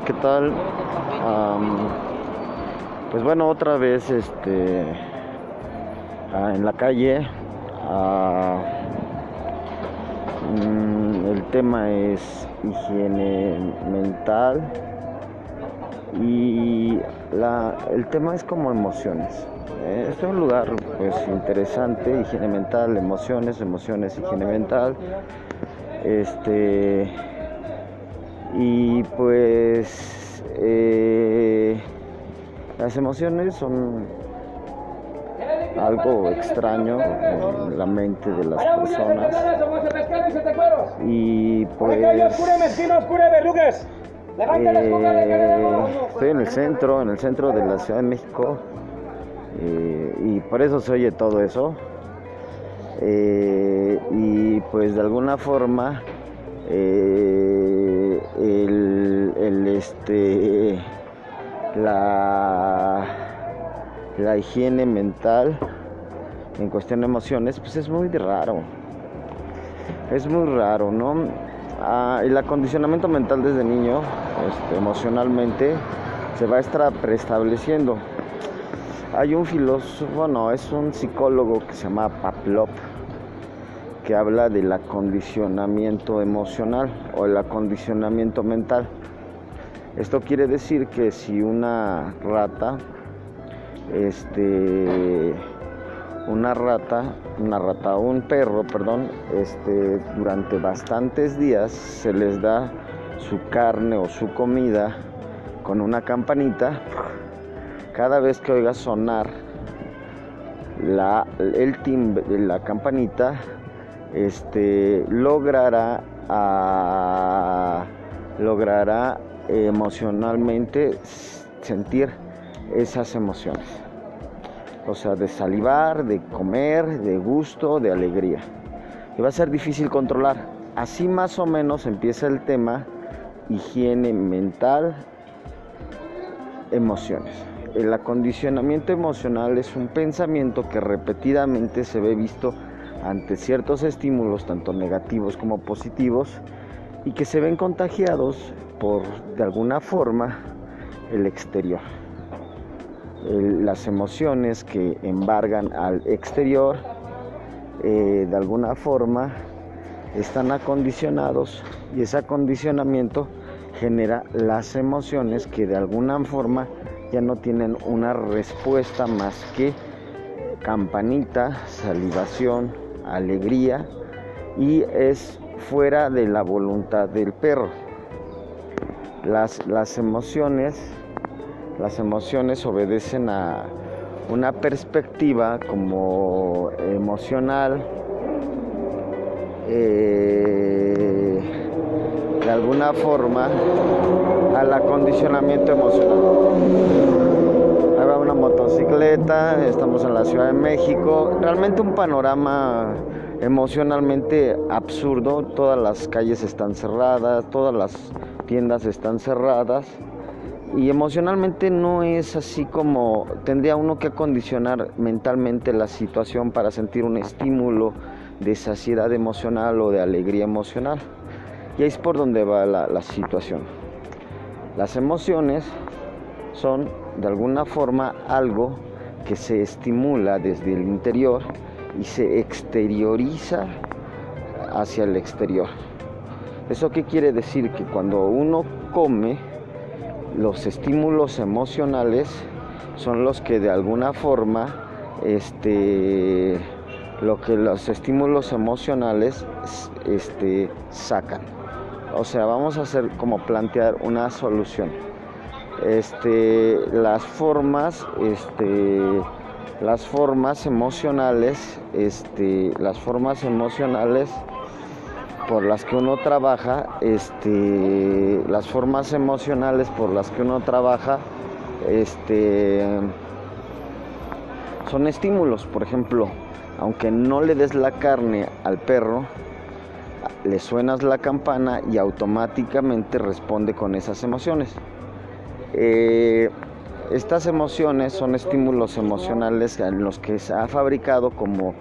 ¿qué tal? Pues bueno, otra vez este en la calle. mm, el tema es higiene mental y la- el tema es como emociones. Este es un lugar pues interesante, higiene mental, emociones, emociones, higiene mental. Este y pues eh, las emociones son algo extraño en la mente de las personas. y pues eh, estoy en el centro, en el centro de la Ciudad de México eh, y por eso se oye todo eso. Eh, y pues de alguna forma el, el, este la la higiene mental en cuestión de emociones pues es muy raro. Es muy raro no Ah, el acondicionamiento mental desde niño este, emocionalmente se va a estar preestableciendo. Hay un filósofo no es un psicólogo que se llama Pavlov que habla del acondicionamiento emocional o el acondicionamiento mental. Esto quiere decir que si una rata, este, una rata, una rata o un perro, perdón, este, durante bastantes días se les da su carne o su comida con una campanita, cada vez que oiga sonar la, el timbre la campanita, este, logrará, logrará emocionalmente sentir esas emociones. O sea, de salivar, de comer, de gusto, de alegría. Y va a ser difícil controlar. Así más o menos empieza el tema higiene mental, emociones. El acondicionamiento emocional es un pensamiento que repetidamente se ve visto ante ciertos estímulos, tanto negativos como positivos, y que se ven contagiados por, de alguna forma, el exterior. Las emociones que embargan al exterior, eh, de alguna forma, están acondicionados y ese acondicionamiento genera las emociones que de alguna forma ya no tienen una respuesta más que campanita, salivación, alegría y es fuera de la voluntad del perro. Las, las emociones, las emociones obedecen a una perspectiva como emocional, eh, de alguna forma al acondicionamiento emocional. Ahí va una motocicleta, estamos en la Ciudad de México. Realmente un panorama emocionalmente absurdo. Todas las calles están cerradas, todas las tiendas están cerradas. Y emocionalmente no es así como tendría uno que acondicionar mentalmente la situación para sentir un estímulo de saciedad emocional o de alegría emocional. Y ahí es por donde va la, la situación. Las emociones son de alguna forma algo que se estimula desde el interior y se exterioriza hacia el exterior. ¿Eso qué quiere decir? Que cuando uno come, los estímulos emocionales son los que de alguna forma, este, lo que los estímulos emocionales este, sacan. O sea, vamos a hacer como plantear una solución. Este, las formas, este, las formas emocionales, este, las formas emocionales por las que uno trabaja, este, las formas emocionales por las que uno trabaja, este, son estímulos. Por ejemplo, aunque no le des la carne al perro, le suenas la campana y automáticamente responde con esas emociones. Eh, estas emociones son estímulos emocionales en los que se ha fabricado como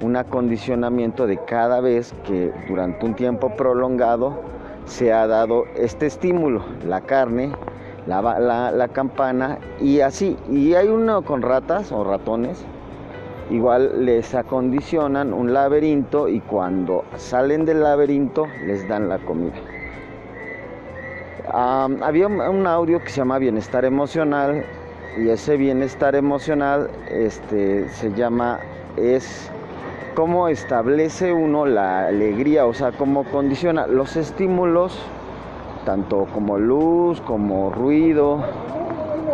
un acondicionamiento de cada vez que durante un tiempo prolongado se ha dado este estímulo, la carne, la, la, campana y así. Y hay uno con ratas o ratones, igual les acondicionan un laberinto y cuando salen del laberinto les dan la comida. Había un audio que se llama Bienestar Emocional y ese bienestar emocional este, se llama es cómo establece uno la alegría, o sea, cómo condiciona los estímulos, tanto como luz, como ruido,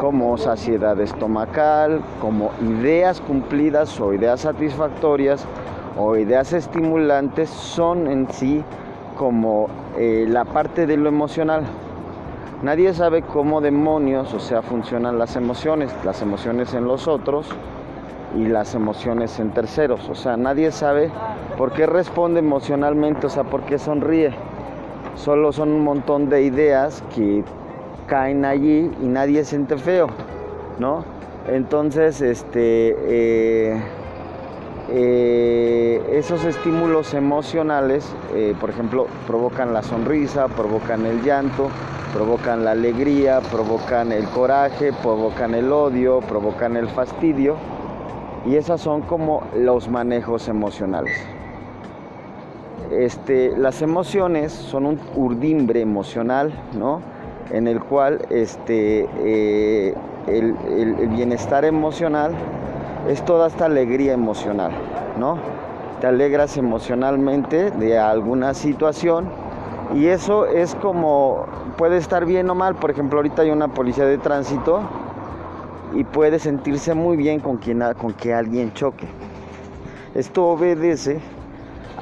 como saciedad estomacal, como ideas cumplidas o ideas satisfactorias o ideas estimulantes, son en sí como eh, la parte de lo emocional. Nadie sabe cómo demonios, o sea, funcionan las emociones, las emociones en los otros, y las emociones en terceros. O sea, nadie sabe por qué responde emocionalmente, o sea, por qué sonríe. Solo son un montón de ideas que caen allí y nadie siente feo, ¿no? Entonces, este, eh, eh, esos estímulos emocionales, eh, por ejemplo, provocan la sonrisa, provocan el llanto, provocan la alegría, provocan el coraje, provocan el odio, provocan el fastidio y esas son como los manejos emocionales. Este, las emociones son un urdimbre emocional, ¿no? En el cual este, eh, el, el, bienestar emocional es toda esta alegría emocional, ¿no? Te alegras emocionalmente de alguna situación y eso es como, puede estar bien o mal, por ejemplo, ahorita hay una policía de tránsito y puede sentirse muy bien con, quien, con que alguien choque. Esto obedece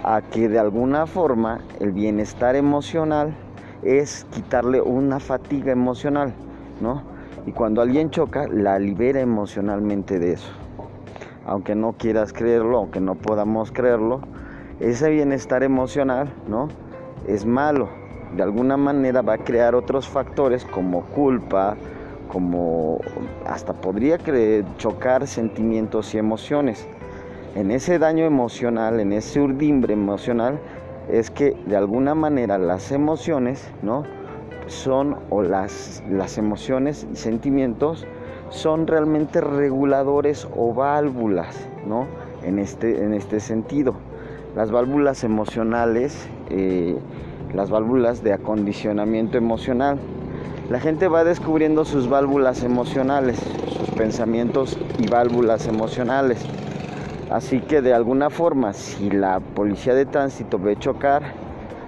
a que de alguna forma el bienestar emocional es quitarle una fatiga emocional, ¿no? Y cuando alguien choca, la libera emocionalmente de eso. Aunque no quieras creerlo, aunque no podamos creerlo, ese bienestar emocional, ¿no? Es malo. De alguna manera va a crear otros factores como culpa, como hasta podría chocar sentimientos y emociones. En ese daño emocional, en ese urdimbre emocional, es que de alguna manera las emociones, ¿no? Son, o las, las emociones y sentimientos son realmente reguladores o válvulas, ¿no? En este, en este sentido. Las válvulas emocionales, eh, las válvulas de acondicionamiento emocional, la gente va descubriendo sus válvulas emocionales, sus pensamientos y válvulas emocionales. Así que de alguna forma, si la policía de tránsito ve chocar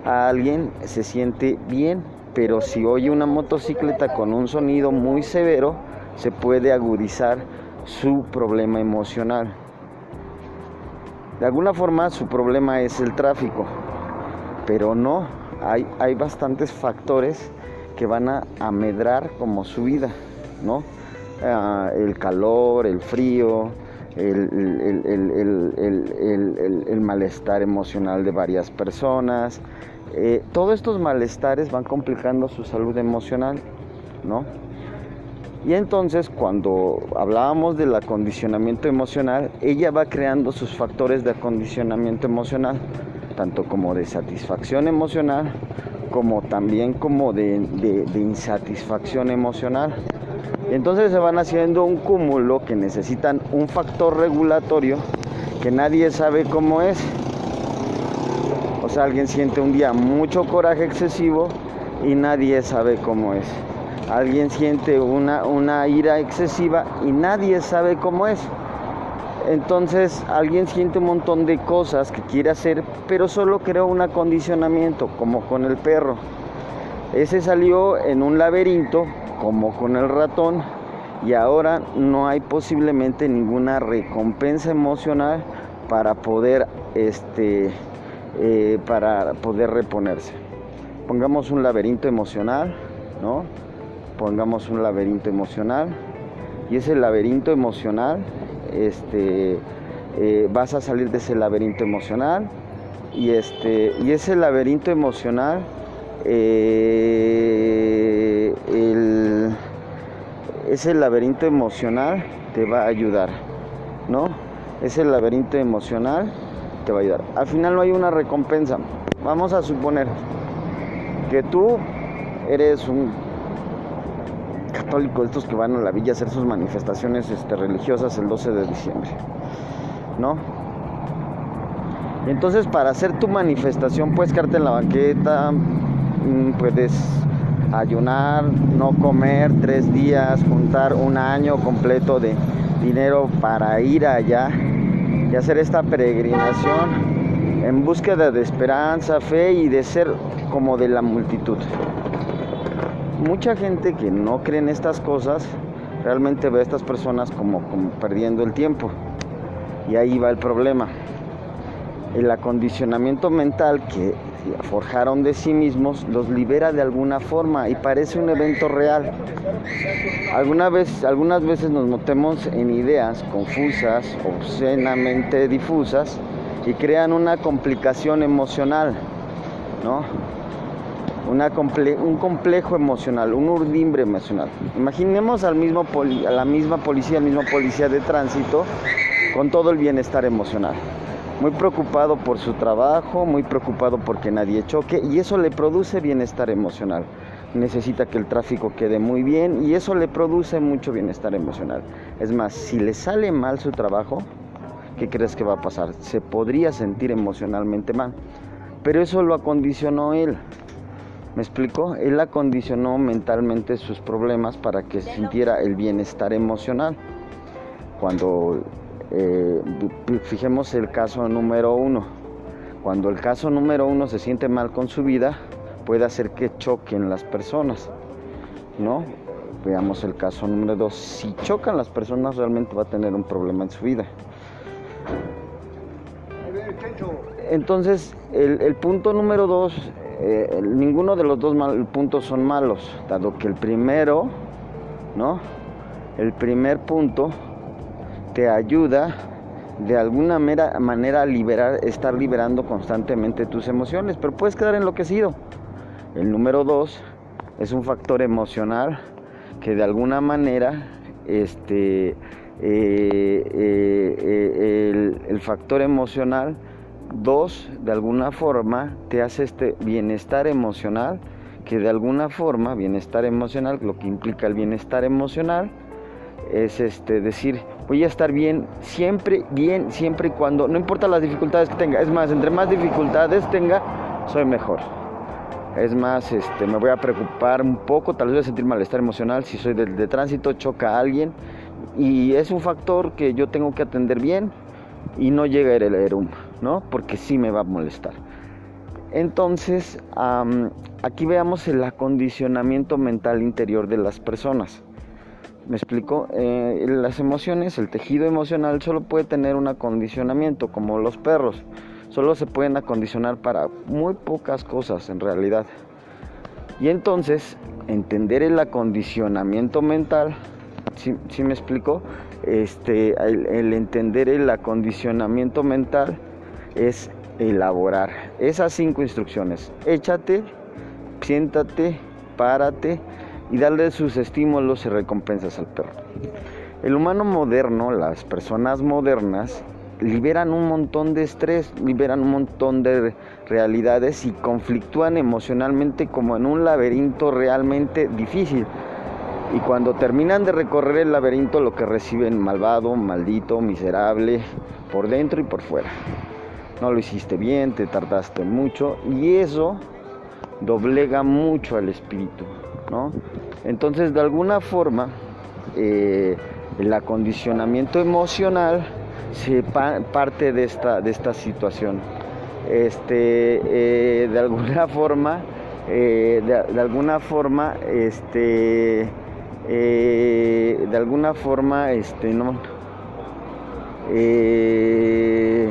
a alguien, se siente bien, pero si oye una motocicleta con un sonido muy severo, se puede agudizar su problema emocional. De alguna forma su problema es el tráfico, pero no, hay, hay bastantes factores que van a amedrar como su vida, ¿no? Ah, el calor, el frío, el, malestar emocional de varias personas. Eh, todos estos malestares van complicando su salud emocional, ¿no? Y entonces cuando hablábamos del acondicionamiento emocional, ella va creando sus factores de acondicionamiento emocional, tanto como de satisfacción emocional como también como de, insatisfacción emocional. Entonces se van haciendo un cúmulo que necesitan un factor regulatorio que nadie sabe cómo es. O sea, alguien siente un día mucho coraje excesivo y nadie sabe cómo es. Alguien siente una, una ira excesiva y nadie sabe cómo es. Entonces alguien siente un montón de cosas que quiere hacer, pero solo creó un acondicionamiento, como con el perro. Ese salió en un laberinto, como con el ratón, y ahora no hay posiblemente ninguna recompensa emocional para poder, este, eh, para poder reponerse. Pongamos un laberinto emocional, ¿no? Pongamos un laberinto emocional, y ese laberinto emocional este, eh, vas a salir de ese laberinto emocional y, este, y ese laberinto emocional, eh, ese laberinto emocional te va a ayudar, ¿no? Ese laberinto emocional te va a ayudar. Al final no hay una recompensa. Vamos a suponer, que tú eres un católico estos que van a la villa a hacer sus manifestaciones este, religiosas el 12 de diciembre, ¿no? Entonces para hacer tu manifestación puedes quedarte en la banqueta, mm, puedes ayunar, no comer tres días, juntar un año completo de dinero para ir allá y hacer esta peregrinación en búsqueda de esperanza, fe y de ser como de la multitud. Mucha gente que no cree en estas cosas realmente ve a estas personas como, como perdiendo el tiempo. Y ahí va el problema. El acondicionamiento mental que forjaron de sí mismos los libera de alguna forma y parece un evento real. Algunas veces nos notemos en ideas confusas, obscenamente difusas, y crean una complicación emocional, ¿no? Una un complejo emocional, un urdimbre emocional. Imaginemos al mismo a la misma policía, al mismo policía de tránsito con todo el bienestar emocional. Muy preocupado por su trabajo, muy preocupado porque nadie choque y eso le produce bienestar emocional. Necesita que el tráfico quede muy bien y eso le produce mucho bienestar emocional. Es más, si le sale mal su trabajo, ¿qué crees que va a pasar? Se podría sentir emocionalmente mal. Pero eso lo acondicionó él. ¿Me explico? Él acondicionó mentalmente sus problemas para que sintiera el bienestar emocional. Cuando eh, fijemos el caso número uno. Cuando el caso número uno se siente mal con su vida, puede hacer que choquen las personas. ¿No? Veamos el caso número dos. Si chocan las personas, realmente va a tener un problema en su vida. Entonces, el, punto número dos, eh, ninguno de los dos puntos son malos, dado que el primero, ¿no? El primer punto te ayuda de alguna manera a liberar, estar liberando constantemente tus emociones, pero puedes quedar enloquecido. El número dos es un factor emocional que de alguna manera este, eh, eh, el, factor emocional. Dos, de alguna forma te hace este bienestar emocional, que de alguna forma, bienestar emocional, lo que implica el bienestar emocional, es este decir, voy a estar bien, siempre, bien, siempre y cuando, no importa las dificultades que tenga, es más, entre más dificultades tenga, soy mejor. Es más, este, me voy a preocupar un poco, tal vez voy a sentir malestar emocional si soy de, de tránsito, choca a alguien, y es un factor que yo tengo que atender bien y no llega el erum, ¿no? Porque sí me va a molestar. Entonces, aquí veamos el acondicionamiento mental interior de las personas. ¿Me explico? Eh, las emociones, el tejido emocional solo puede tener un acondicionamiento, como los perros. Solo se pueden acondicionar para muy pocas cosas en realidad. Y entonces, entender el acondicionamiento mental ¿sí, me explico? Este, el, entender el acondicionamiento mental es elaborar esas cinco instrucciones. Échate, siéntate, párate y darle sus estímulos y recompensas al perro. El humano moderno, las personas modernas, liberan un montón de estrés, liberan un montón de realidades y conflictúan emocionalmente como en un laberinto realmente difícil. Y cuando terminan de recorrer el laberinto, lo que reciben malvado, maldito, miserable, por dentro y por fuera. No lo hiciste bien, te tardaste mucho y eso doblega mucho al espíritu, ¿no? Entonces, de alguna forma, eh, el acondicionamiento emocional se parte de esta, de esta situación. Este, eh, de alguna forma, eh, de, alguna forma, este, eh, de alguna forma, este, no, eh,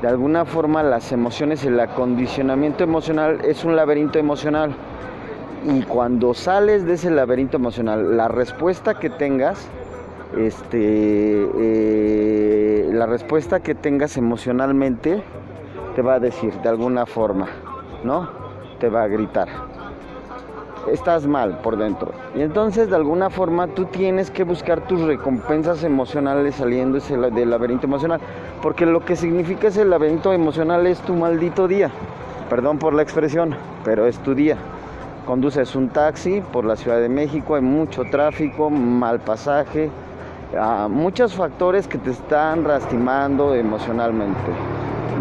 de alguna forma las emociones, el acondicionamiento emocional es un laberinto emocional. Y cuando sales de ese laberinto emocional, la respuesta que tengas, este, eh, la respuesta que tengas emocionalmente te va a decir de alguna forma, ¿no? Te va a gritar. Estás mal por dentro. Y entonces de alguna forma tú tienes que buscar tus recompensas emocionales saliendo del laberinto emocional. Porque lo que significa ese laberinto emocional es tu maldito día. Perdón por la expresión, pero es tu día. Conduces un taxi por la Ciudad de México, hay mucho tráfico, mal pasaje, ah, muchos factores que te están lastimando emocionalmente.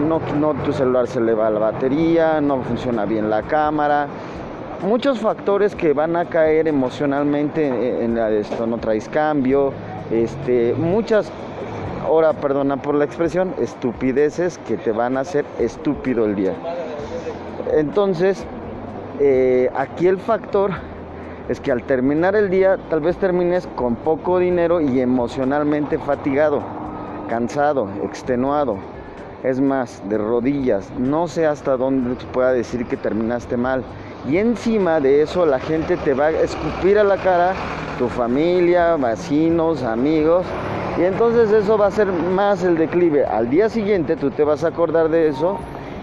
No, no tu celular se le va la batería, no funciona bien la cámara, muchos factores que van a caer emocionalmente en, esto, no traes cambio, este, muchas, ahora perdona por la expresión, estupideces que te van a hacer estúpido el día. Entonces, eh, aquí el factor es que al terminar el día tal vez termines con poco dinero y emocionalmente fatigado, cansado, extenuado. Es más, de rodillas. No sé hasta dónde pueda decir que terminaste mal. Y encima de eso la gente te va a escupir a la cara, tu familia, vecinos, amigos. Y entonces eso va a ser más el declive. Al día siguiente tú te vas a acordar de eso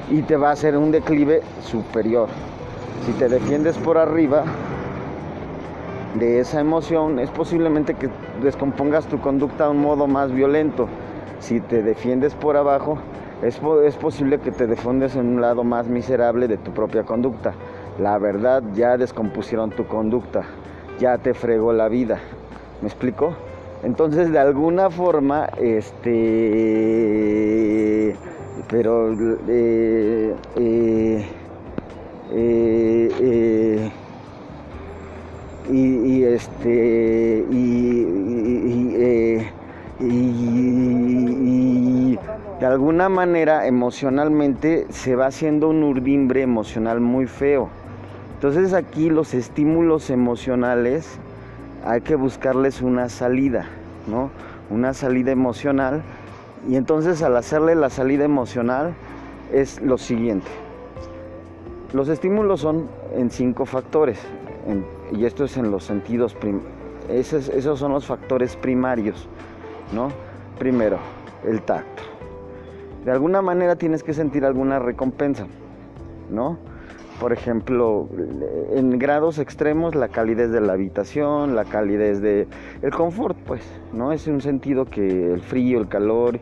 y te va a hacer un declive superior. Si te defiendes por arriba de esa emoción, es posiblemente que descompongas tu conducta a un modo más violento. Si te defiendes por abajo, es, es posible que te defundes en un lado más miserable de tu propia conducta la verdad ya descompusieron tu conducta, ya te fregó la vida. ¿Me explico? Entonces, de alguna forma, este, pero, eh, eh, eh, y, y, este, y, y, de alguna manera, emocionalmente, se va haciendo un urdimbre emocional muy feo entonces aquí los estímulos emocionales hay que buscarles una salida, ¿no? Una salida emocional. Y entonces al hacerle la salida emocional es lo siguiente. Los estímulos son en cinco factores, y esto es en los sentidos, esos, esos son los factores primarios, ¿no? Primero, el tacto. De alguna manera tienes que sentir alguna recompensa, ¿no? Por ejemplo, en grados extremos la calidez de la habitación, la calidez de el confort, pues, ¿no? Es un sentido que el frío, el calor,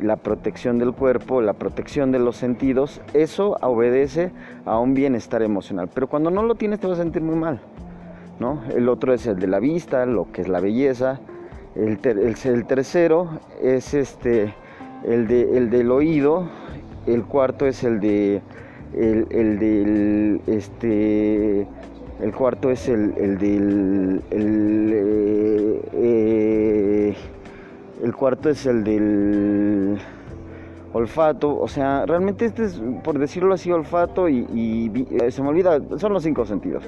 la protección del cuerpo, la protección de los sentidos, eso obedece a un bienestar emocional. Pero cuando no lo tienes te vas a sentir muy mal, ¿no? El otro es el de la vista, lo que es la belleza. El, el, tercero es este, el, de, el del oído. El cuarto es el de el, el del este el cuarto es el, el del el, eh, el cuarto es el del olfato, o sea, realmente este es, por decirlo así, olfato y, y, eh, se me olvida, son los cinco sentidos.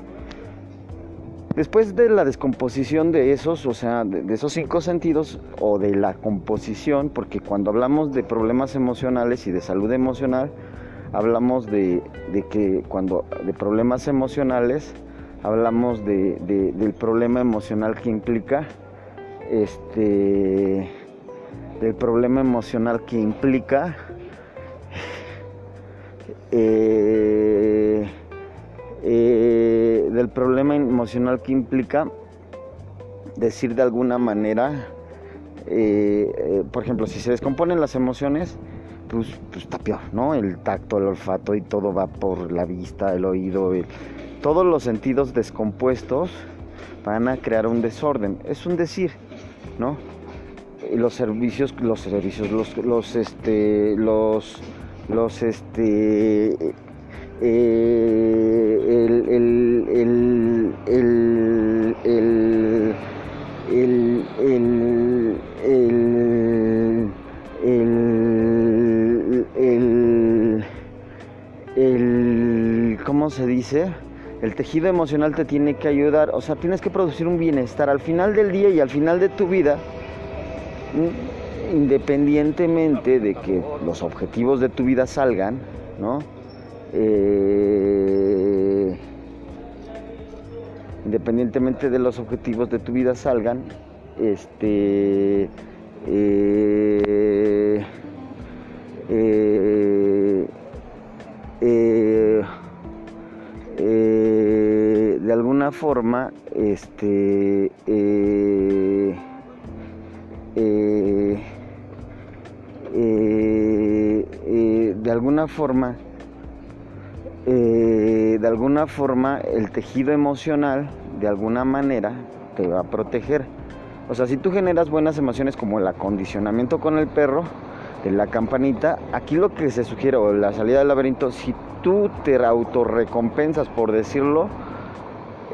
Después de la descomposición de esos, o sea, de, esos cinco sentidos o de la composición, porque cuando hablamos de problemas emocionales y de salud emocional, hablamos de, que cuando de problemas emocionales, hablamos de, del problema emocional que implica, este, del problema emocional que implica, eh, eh, del problema emocional que implica decir de alguna manera, eh, por ejemplo, si se descomponen las emociones, pues, pues está peor, ¿no? El tacto, el olfato y todo va por la vista, el oído, todos los sentidos descompuestos van a crear un desorden. Es un decir, ¿no? Los servicios, los servicios, los, los, este, los, los, este, eh, el, el, el, el, el, el ¿cómo se dice? El tejido emocional te tiene que ayudar, o sea, tienes que producir un bienestar al final del día y al final de tu vida, independientemente de que los objetivos de tu vida salgan, ¿no? Eh, independientemente de los objetivos de tu vida salgan, este, eh, eh, forma, este, eh, eh, eh, de alguna forma, de alguna forma, el tejido emocional, de alguna manera, te va a proteger. O sea, si tú generas buenas emociones como el acondicionamiento con el perro, de la campanita, aquí lo que se sugiere, o la salida del laberinto, si tú te autorrecompensas, por decirlo,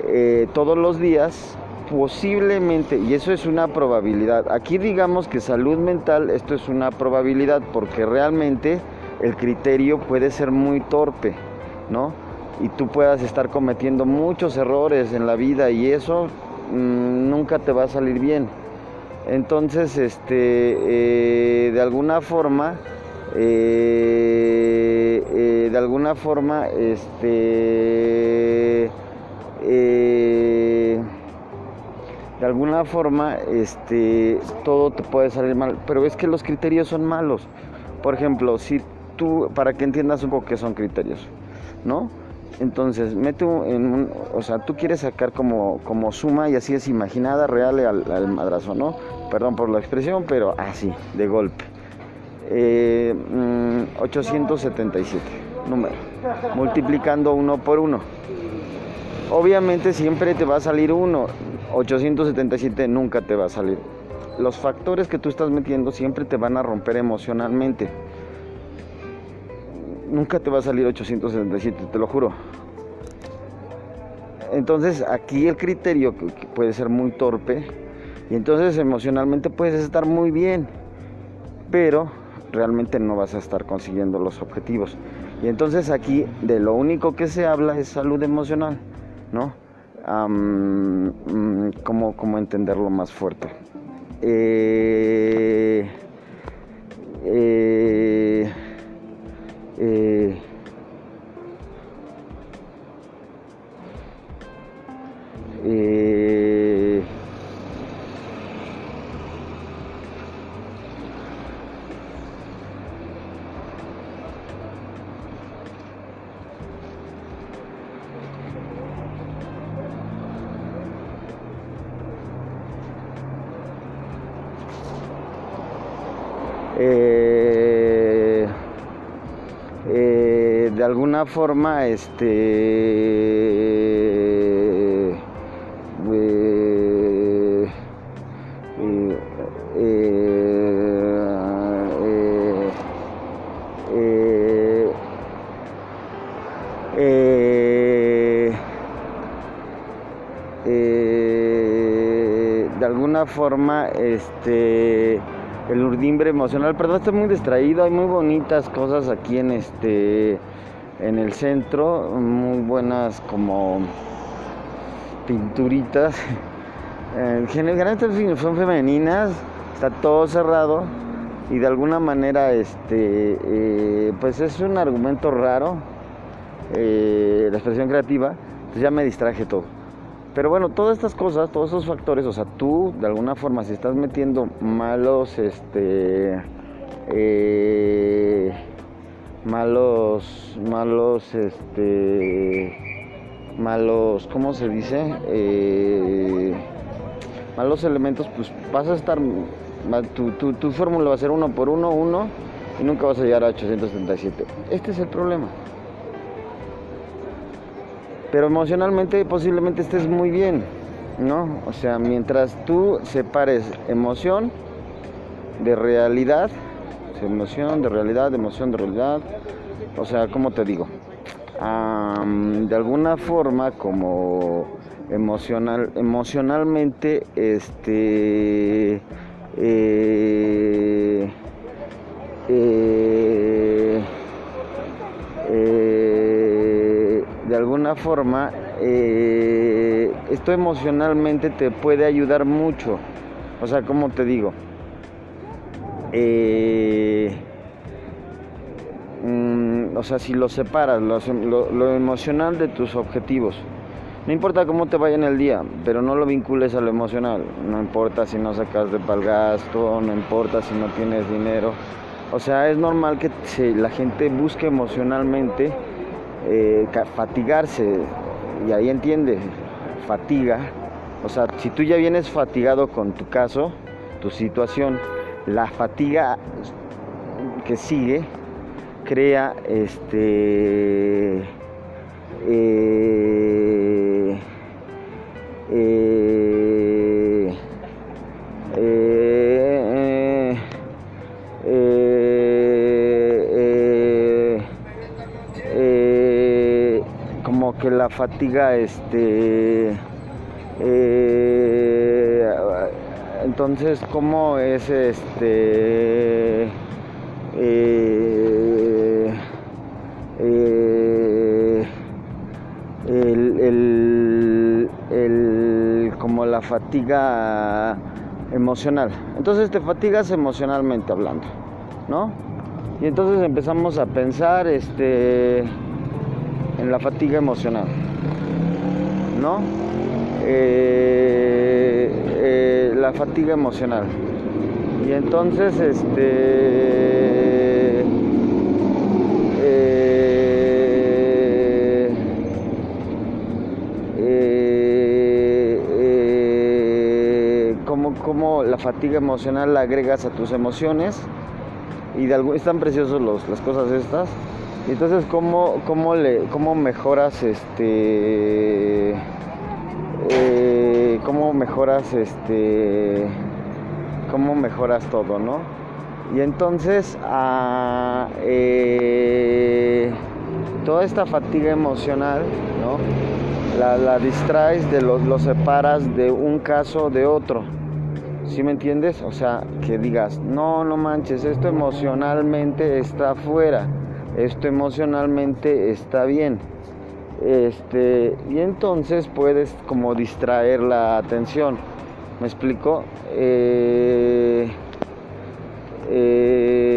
eh, todos los días, posiblemente, y eso es una probabilidad, aquí digamos que salud mental, esto es una probabilidad, porque realmente el criterio puede ser muy torpe, ¿no? Y tú puedas estar cometiendo muchos errores en la vida y eso mm, nunca te va a salir bien. Entonces, este, eh, de alguna forma, eh, de alguna forma, este, de alguna forma, este, todo te puede salir mal, pero es que los criterios son malos. Por ejemplo, si tú, para que entiendas un poco qué son criterios, ¿no? Entonces, mete en un, o sea, tú quieres sacar como, como suma y así es imaginada, real al, al madrazo, ¿no? Perdón por la expresión, pero así, de golpe. 877, eh, mm, número, multiplicando uno por uno. Obviamente siempre te va a salir uno, 877 nunca te va a salir. Los factores que tú estás metiendo siempre te van a romper emocionalmente nunca te va a salir 877, te lo juro. Entonces aquí el criterio puede ser muy torpe y entonces emocionalmente puedes estar muy bien, pero realmente no vas a estar consiguiendo los objetivos. Y entonces aquí de lo único que se habla es salud emocional, ¿no? Mm, ¿cómo, entenderlo más fuerte? eh forma este eh, eh, eh, de alguna forma este el urdimbre emocional. Perdón, estoy muy distraído. Hay muy bonitas cosas aquí en este en el centro, muy buenas como pinturitas. Generalmente son femeninas, está todo cerrado y de alguna manera este eh, pues es un argumento raro eh, la expresión creativa, entonces ya me distraje todo. Pero bueno, todas estas cosas, todos esos factores, o sea, tú de alguna forma si estás metiendo malos, este, eh, malos, malos, este, malos, ¿cómo se dice? Eh, malos elementos, pues vas a estar, tu, tu, tu fórmula va a ser uno por uno, uno, y nunca vas a llegar a 877. Este es el problema. Pero emocionalmente posiblemente estés muy bien, ¿no? O sea, mientras tú separes emoción de realidad, emoción de realidad, emoción de realidad, o sea, ¿cómo te digo? de alguna forma como emocional, emocionalmente, este, eh, eh, eh, de alguna forma, esto emocionalmente te puede ayudar mucho. O sea, ¿cómo te digo? Mm, o sea, si lo separas, lo, emocional de tus objetivos. No importa cómo te vaya en el día, pero no lo vincules a lo emocional. No importa si no sacas de pal gasto, no importa si no tienes dinero. O sea, es normal que la gente busque emocionalmente eh, fatigarse. Y ahí entiende, fatiga, o sea, si tú ya vienes fatigado con tu caso, tu situación, la fatiga que sigue crea este eh, eh, eh, como que la fatiga este entonces cómo es este la fatiga emocional. Entonces te fatigas emocionalmente hablando, ¿no? Y entonces empezamos a pensar este, en la fatiga emocional, ¿no? Eh, eh, la fatiga emocional. Y entonces, este, cómo la fatiga emocional la agregas a tus emociones y de algo, están preciosos los, las cosas estas. Entonces cómo, cómo, le, cómo mejoras este eh, cómo mejoras este cómo mejoras todo, ¿no? Y entonces a, eh, toda esta fatiga emocional, ¿no? La, distraes, de lo, lo separas de un caso de otro. ¿Sí me entiendes? O sea, que digas, no, no manches, esto emocionalmente está afuera, esto emocionalmente está bien. Este, y entonces puedes como distraer la atención. ¿Me explico? Eh, eh,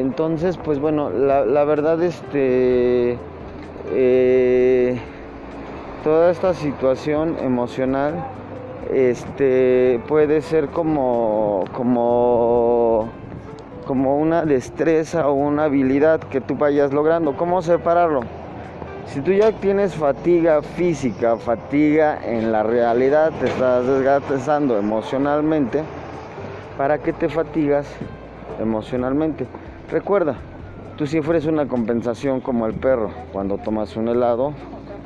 entonces, pues bueno, la, verdad, este, eh, toda esta situación emocional este puede ser como como como una destreza o una habilidad que tú vayas logrando. ¿Cómo separarlo? Si tú ya tienes fatiga física, fatiga en la realidad, te estás desgastando emocionalmente, ¿para qué te fatigas emocionalmente? Recuerda, tú si ofreces una compensación como el perro, cuando tomas un helado,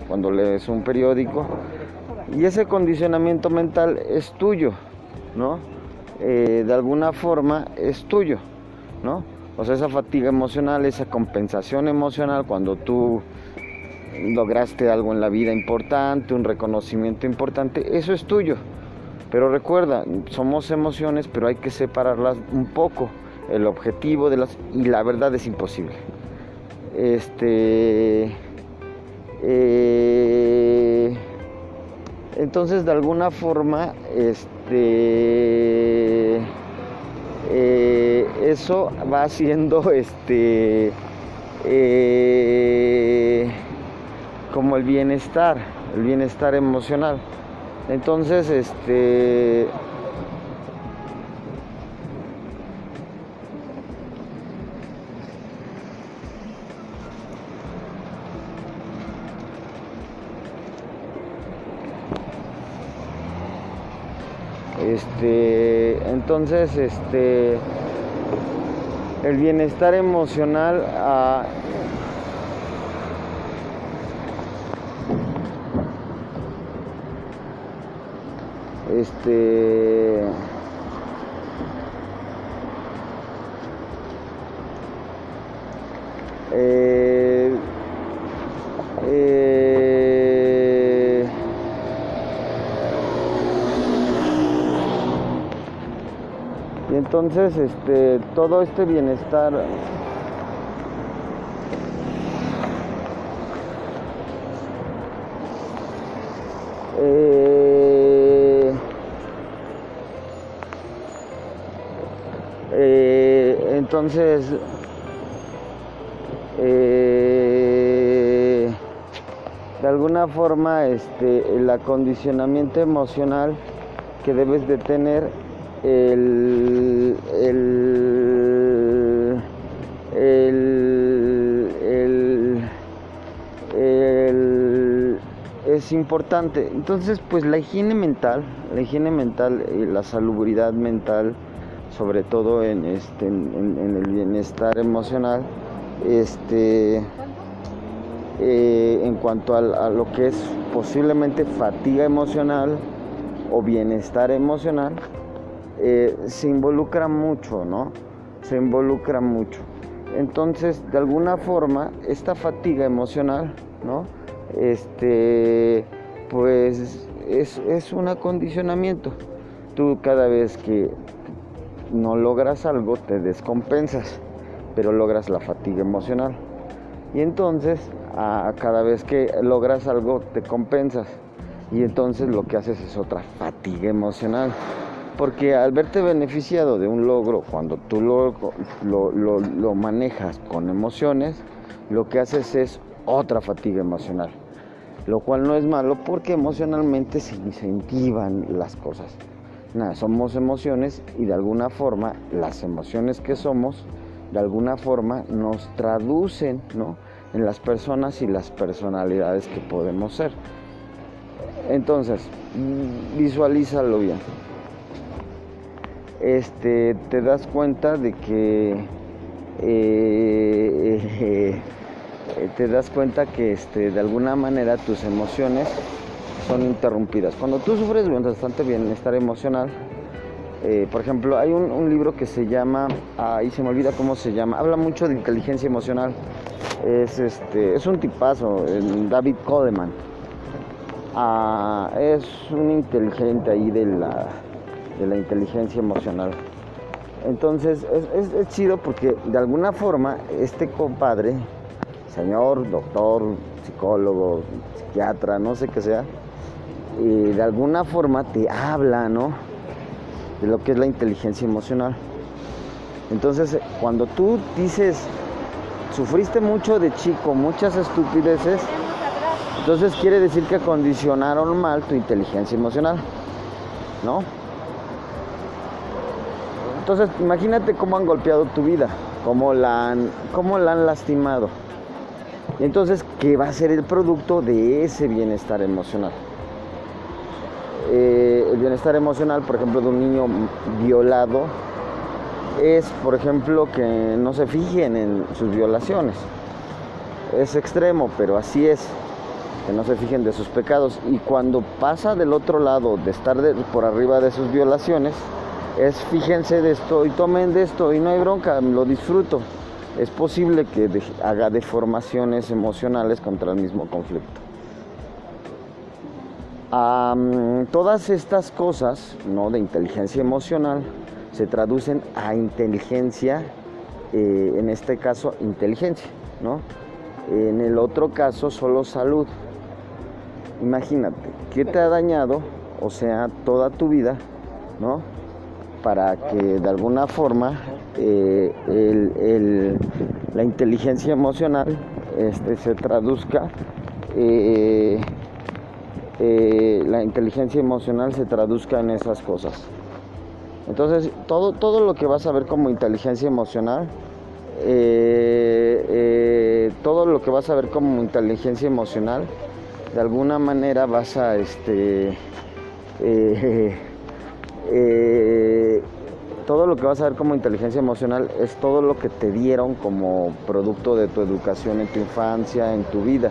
cuando lees un periódico, y ese condicionamiento mental es tuyo, ¿no? Eh, de alguna forma es tuyo, ¿no? O sea, esa fatiga emocional, esa compensación emocional cuando tú lograste algo en la vida importante, un reconocimiento importante, eso es tuyo. Pero recuerda, somos emociones, pero hay que separarlas un poco. El objetivo de las y la verdad es imposible. Este eh, entonces, de alguna forma, este, eh, eso va haciendo este, eh, como el bienestar, el bienestar emocional. Entonces, este, Este, entonces, este, el bienestar emocional ah, este entonces este todo este bienestar eh, eh, entonces eh, de alguna forma este el acondicionamiento emocional que debes de tener el, el, el, el, es importante. Entonces, pues la higiene mental, la higiene mental, y la salubridad mental, sobre todo en, este, en, el bienestar emocional, este, eh, en cuanto a, lo que es posiblemente fatiga emocional o bienestar emocional, eh, se involucra mucho, ¿no? Se involucra mucho. Entonces, de alguna forma, esta fatiga emocional, ¿no? Este, pues es, es un acondicionamiento. Tú cada vez que no logras algo, te descompensas, pero logras la fatiga emocional. Y entonces, a cada vez que logras algo, te compensas. Y entonces lo que haces es otra fatiga emocional. Porque al verte beneficiado de un logro, cuando tú lo, lo, manejas con emociones, lo que haces es otra fatiga emocional. Lo cual no es malo porque emocionalmente se incentivan las cosas. Nada, somos emociones y de alguna forma las emociones que somos, de alguna forma nos traducen ¿no? en las personas y las personalidades que podemos ser. Entonces, visualízalo bien este, te das cuenta de que eh, te das cuenta que este, de alguna manera tus emociones son interrumpidas. Cuando tú sufres bastante bienestar emocional, eh, por ejemplo, hay un, libro que se llama, ahí se me olvida cómo se llama, habla mucho de inteligencia emocional. Es, este, es un tipazo, David Coleman. Ah, es un inteligente ahí de la, de la inteligencia emocional. Entonces es, chido porque de alguna forma este compadre, señor, doctor, psicólogo, psiquiatra, no sé qué sea, y de alguna forma te habla, ¿no? De lo que es la inteligencia emocional. Entonces, cuando tú dices, sufriste mucho de chico, muchas estupideces, entonces quiere decir que acondicionaron mal tu inteligencia emocional, ¿no? Entonces, imagínate cómo han golpeado tu vida, cómo la han, cómo la han lastimado. Y entonces, ¿qué va a ser el producto de ese bienestar emocional? Eh, el bienestar emocional, por ejemplo, de un niño violado, es, por ejemplo, que no se fijen en sus violaciones. Es extremo, pero así es, que no se fijen de sus pecados. Y cuando pasa del otro lado, de estar por arriba de sus violaciones, es fíjense de esto y tomen de esto y no hay bronca, lo disfruto. Es posible que haga deformaciones emocionales contra el mismo conflicto. todas estas cosas ¿no? de inteligencia emocional se traducen a inteligencia, eh, en este caso inteligencia, ¿no? en el otro caso solo salud. Imagínate, ¿qué te ha dañado? O sea, toda tu vida, ¿no? Para que de alguna forma eh, la inteligencia emocional este, se traduzca, eh, eh, la inteligencia emocional se traduzca en esas cosas. Entonces, todo, todo lo que vas a ver como inteligencia emocional, todo lo que vas a ver como inteligencia emocional, de alguna manera vas a este, eh, todo lo que vas a ver como inteligencia emocional es todo lo que te dieron como producto de tu educación en tu infancia, en tu vida.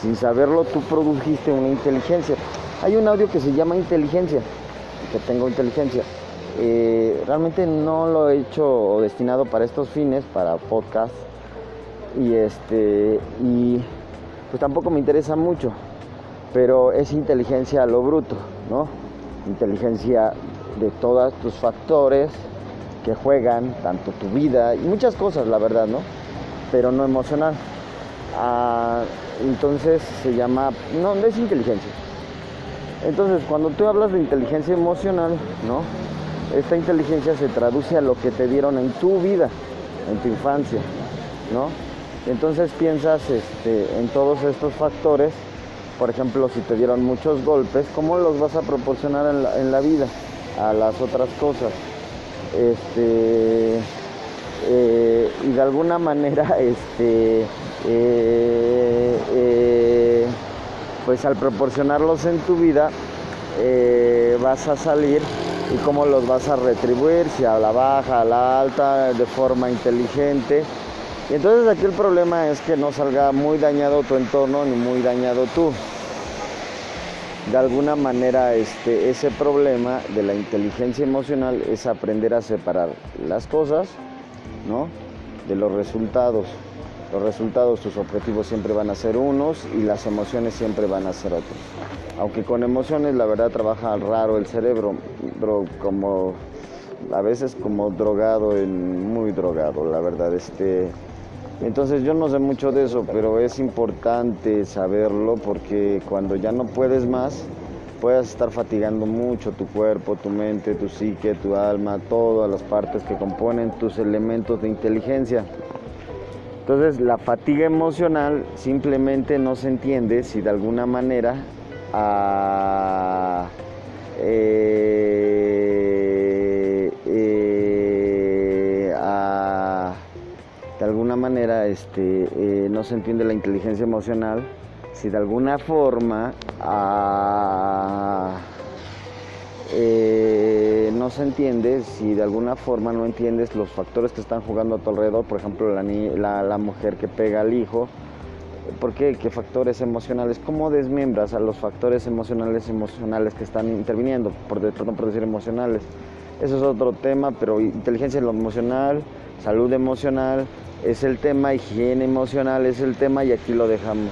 Sin saberlo, tú produjiste una inteligencia. Hay un audio que se llama inteligencia, que tengo inteligencia. Eh, realmente no lo he hecho destinado para estos fines, para podcast. Y este, y pues tampoco me interesa mucho, pero es inteligencia a lo bruto, ¿no? Inteligencia de todos tus factores que juegan, tanto tu vida y muchas cosas, la verdad, ¿no? Pero no emocional. Ah, entonces se llama, no, no es inteligencia. Entonces, cuando tú hablas de inteligencia emocional, ¿no? Esta inteligencia se traduce a lo que te dieron en tu vida, en tu infancia, ¿no? Entonces piensas este, en todos estos factores por ejemplo, si te dieron muchos golpes, ¿cómo los vas a proporcionar en la, vida a las otras cosas? Este, eh, y de alguna manera, este, eh, eh, pues al proporcionarlos en tu vida vas a salir y cómo los vas a retribuir, si a la baja, a la alta, de forma inteligente. Y entonces aquí el problema es que no salga muy dañado tu entorno ni muy dañado tú. De alguna manera este, ese problema de la inteligencia emocional es aprender a separar las cosas ¿no? de los resultados. Los resultados, tus objetivos siempre van a ser unos y las emociones siempre van a ser otros. Aunque con emociones la verdad trabaja raro el cerebro, pero como a veces como drogado, muy drogado, la verdad. Este, entonces yo no sé mucho de eso, pero es importante saberlo porque cuando ya no puedes más, puedes estar fatigando mucho tu cuerpo, tu mente, tu psique, tu alma, todas las partes que componen tus elementos de inteligencia. Entonces la fatiga emocional simplemente no se entiende si de alguna manera a, eh, manera este, eh, no se entiende la inteligencia emocional si de alguna forma no se entiende si de alguna forma no entiendes los factores que están jugando a tu alrededor, por ejemplo la, la, mujer que pega al hijo, ¿por qué? ¿Qué factores emocionales? ¿Cómo desmembras a los factores emocionales emocionales que están interviniendo? Por, perdón por decir emocionales. Eso es otro tema, pero inteligencia emocional, salud emocional es el tema, higiene emocional es el tema y aquí lo dejamos.